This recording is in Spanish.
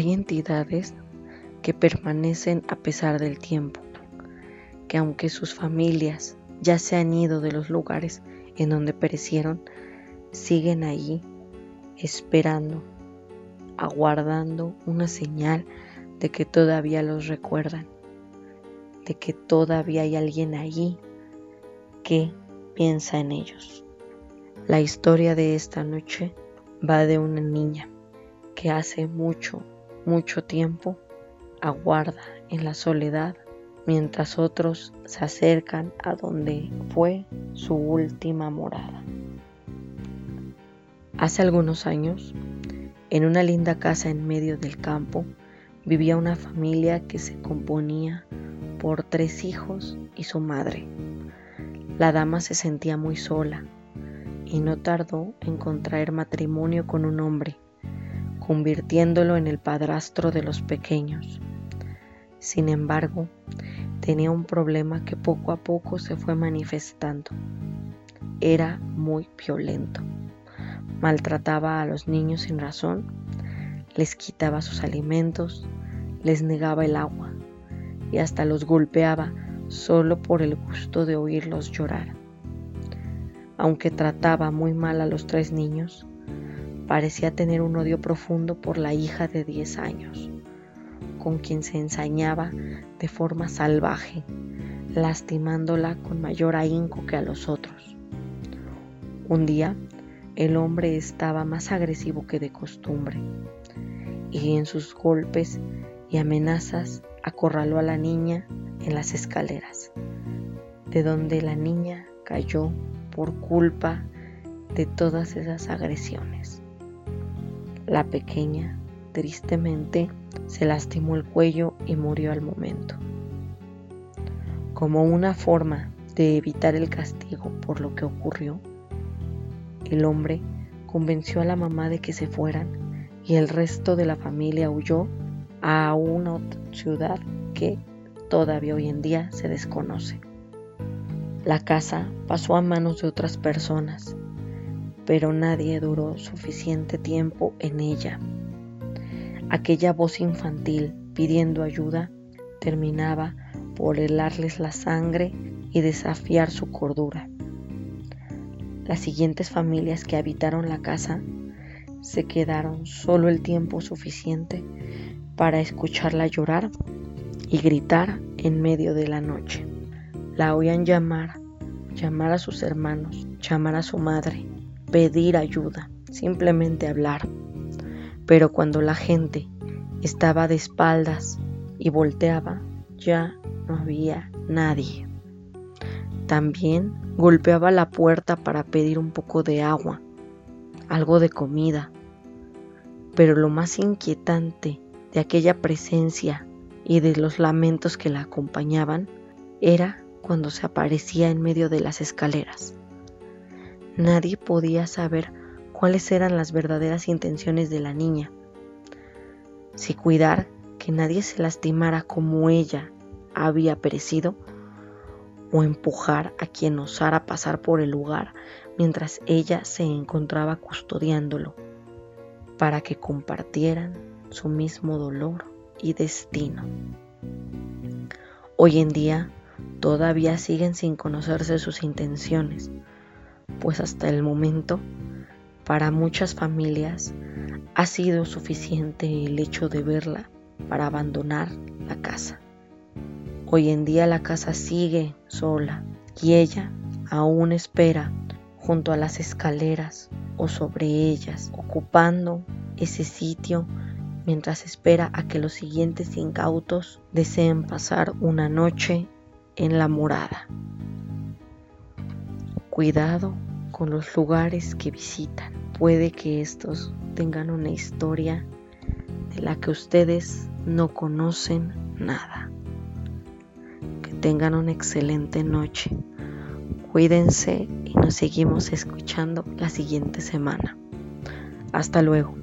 hay entidades que permanecen a pesar del tiempo, que aunque sus familias ya se han ido de los lugares en donde perecieron, siguen allí esperando, aguardando una señal de que todavía los recuerdan, de que todavía hay alguien allí que piensa en ellos. La historia de esta noche va de una niña que hace mucho, mucho tiempo aguarda en la soledad mientras otros se acercan a donde fue su última morada. Hace algunos años, en una linda casa en medio del campo, vivía una familia que se componía por tres hijos y su madre. La dama se sentía muy sola y no tardó en contraer matrimonio con un hombre, convirtiéndolo en el padrastro de los pequeños. Sin embargo, tenía un problema que poco a poco se fue manifestando. Era muy violento. Maltrataba a los niños sin razón, les quitaba sus alimentos, les negaba el agua y hasta los golpeaba solo por el gusto de oírlos llorar. Aunque trataba muy mal a los tres niños, parecía tener un odio profundo por la hija de 10 años con quien se ensañaba de forma salvaje, lastimándola con mayor ahínco que a los otros. Un día, el hombre estaba más agresivo que de costumbre, y en sus golpes y amenazas acorraló a la niña en las escaleras, de donde la niña cayó por culpa de todas esas agresiones. La pequeña, tristemente, se lastimó el cuello y murió al momento. Como una forma de evitar el castigo por lo que ocurrió, el hombre convenció a la mamá de que se fueran y el resto de la familia huyó a una ciudad que todavía hoy en día se desconoce. La casa pasó a manos de otras personas, pero nadie duró suficiente tiempo en ella Aquella voz infantil pidiendo ayuda terminaba por helarles la sangre y desafiar su cordura. Las siguientes familias que habitaron la casa se quedaron solo el tiempo suficiente para escucharla llorar y gritar en medio de la noche. La oían llamar, llamar a sus hermanos, llamar a su madre, pedir ayuda, simplemente hablar. Pero cuando la gente estaba de espaldas y volteaba, ya no había nadie. También golpeaba la puerta para pedir un poco de agua, algo de comida. Pero lo más inquietante de aquella presencia y de los lamentos que la acompañaban era cuando se aparecía en medio de las escaleras. Nadie podía saber cuáles eran las verdaderas intenciones de la niña. Si cuidar que nadie se lastimara como ella había perecido, o empujar a quien osara pasar por el lugar mientras ella se encontraba custodiándolo, para que compartieran su mismo dolor y destino. Hoy en día todavía siguen sin conocerse sus intenciones, pues hasta el momento para muchas familias ha sido suficiente el hecho de verla para abandonar la casa. Hoy en día la casa sigue sola y ella aún espera junto a las escaleras o sobre ellas, ocupando ese sitio mientras espera a que los siguientes incautos deseen pasar una noche en la morada. Cuidado con los lugares que visitan puede que estos tengan una historia de la que ustedes no conocen nada. Que tengan una excelente noche. Cuídense y nos seguimos escuchando la siguiente semana. Hasta luego.